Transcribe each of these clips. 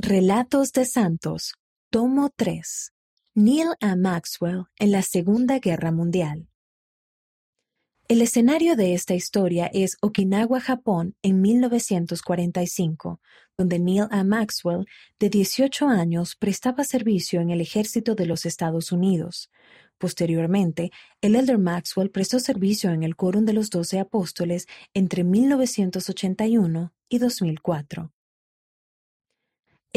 Relatos de Santos, tomo 3. Neil A. Maxwell en la Segunda Guerra Mundial. El escenario de esta historia es Okinawa, Japón, en 1945, donde Neil A. Maxwell, de 18 años, prestaba servicio en el ejército de los Estados Unidos. Posteriormente, el Elder Maxwell prestó servicio en el Quórum de los Doce Apóstoles entre 1981 y 2004.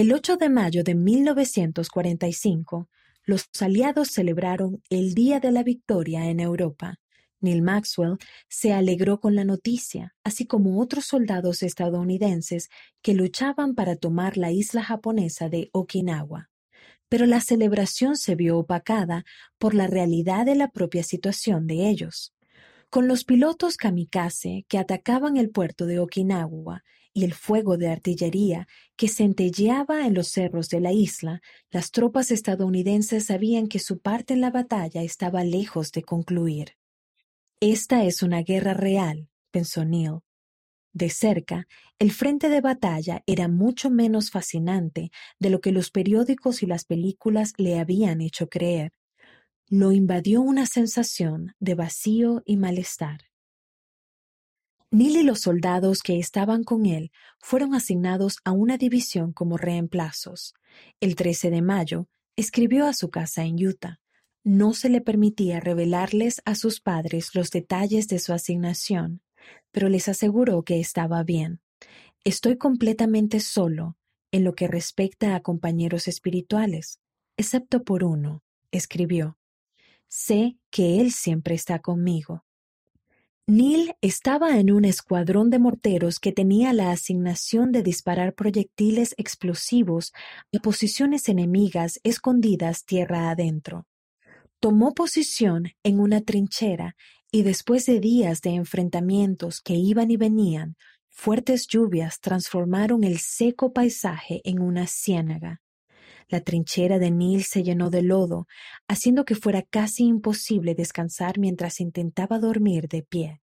El 8 de mayo de 1945, los aliados celebraron el Día de la Victoria en Europa. Neil Maxwell se alegró con la noticia, así como otros soldados estadounidenses que luchaban para tomar la isla japonesa de Okinawa. Pero la celebración se vio opacada por la realidad de la propia situación de ellos. Con los pilotos kamikaze que atacaban el puerto de Okinawa y el fuego de artillería que centelleaba en los cerros de la isla, las tropas estadounidenses sabían que su parte en la batalla estaba lejos de concluir. Esta es una guerra real, pensó Neil. De cerca, el frente de batalla era mucho menos fascinante de lo que los periódicos y las películas le habían hecho creer. Lo invadió una sensación de vacío y malestar. Neil y los soldados que estaban con él fueron asignados a una división como reemplazos. El 13 de mayo, escribió a su casa en Utah. No se le permitía revelarles a sus padres los detalles de su asignación, pero les aseguró que estaba bien. Estoy completamente solo en lo que respecta a compañeros espirituales, excepto por uno, escribió. Sé que Él siempre está conmigo. Neil estaba en un escuadrón de morteros que tenía la asignación de disparar proyectiles explosivos a posiciones enemigas escondidas tierra adentro. Tomó posición en una trinchera y después de días de enfrentamientos que iban y venían, fuertes lluvias transformaron el seco paisaje en una ciénaga. La trinchera de Neil se llenó de lodo, haciendo que fuera casi imposible descansar mientras intentaba dormir de pie.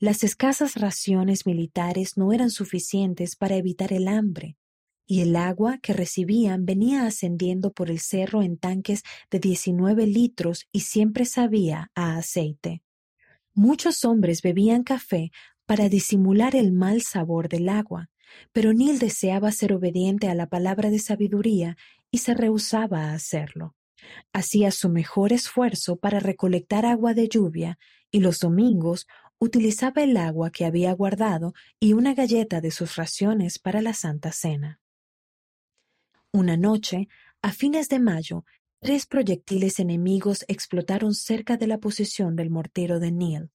Las escasas raciones militares no eran suficientes para evitar el hambre, y el agua que recibían venía ascendiendo por el cerro en tanques de 19 litros y siempre sabía a aceite. Muchos hombres bebían café para disimular el mal sabor del agua, pero Neil deseaba ser obediente a la palabra de sabiduría y se rehusaba a hacerlo. Hacía su mejor esfuerzo para recolectar agua de lluvia y los domingos utilizaba el agua que había guardado y una galleta de sus raciones para la Santa Cena. Una noche, a fines de mayo, tres proyectiles enemigos explotaron cerca de la posición del mortero de Neil.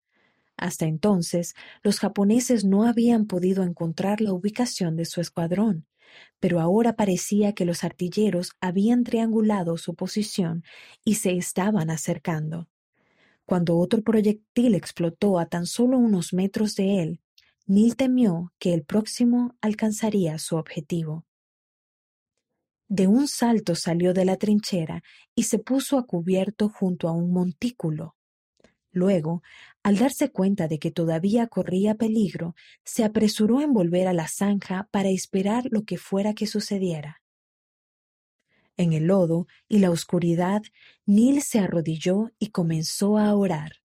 Hasta entonces, los japoneses no habían podido encontrar la ubicación de su escuadrón, pero ahora parecía que los artilleros habían triangulado su posición y se estaban acercando. Cuando otro proyectil explotó a tan solo unos metros de él, Neil temió que el próximo alcanzaría su objetivo. De un salto salió de la trinchera y se puso a cubierto junto a un montículo. Luego, al darse cuenta de que todavía corría peligro, se apresuró en volver a la zanja para esperar lo que fuera que sucediera. En el lodo y la oscuridad, Neil se arrodilló y comenzó a orar.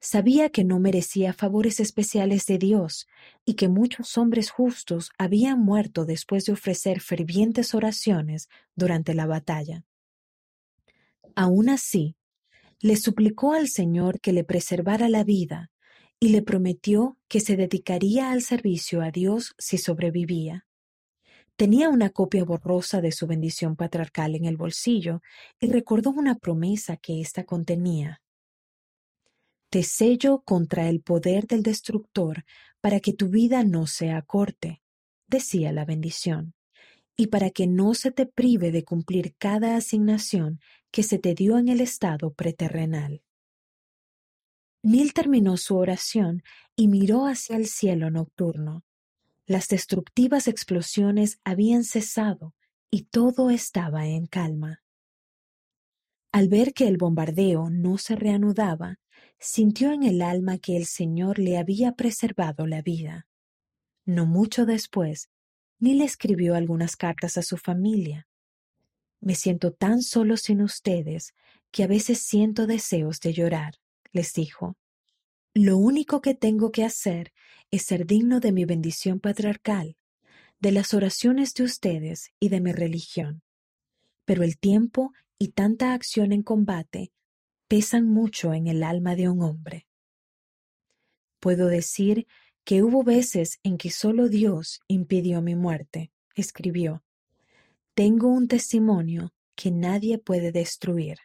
Sabía que no merecía favores especiales de Dios y que muchos hombres justos habían muerto después de ofrecer fervientes oraciones durante la batalla. Aun así, le suplicó al Señor que le preservara la vida y le prometió que se dedicaría al servicio a Dios si sobrevivía. Tenía una copia borrosa de su bendición patriarcal en el bolsillo y recordó una promesa que ésta contenía. Te sello contra el poder del destructor para que tu vida no sea corte, decía la bendición y para que no se te prive de cumplir cada asignación que se te dio en el estado preterrenal. Neil terminó su oración y miró hacia el cielo nocturno. Las destructivas explosiones habían cesado y todo estaba en calma. Al ver que el bombardeo no se reanudaba, sintió en el alma que el Señor le había preservado la vida. No mucho después, Neil escribió algunas cartas a su familia. Me siento tan solo sin ustedes que a veces siento deseos de llorar, les dijo. Lo único que tengo que hacer es ser digno de mi bendición patriarcal, de las oraciones de ustedes y de mi religión. Pero el tiempo y tanta acción en combate pesan mucho en el alma de un hombre. Puedo decir que hubo veces en que solo Dios impidió mi muerte, escribió. Tengo un testimonio que nadie puede destruir.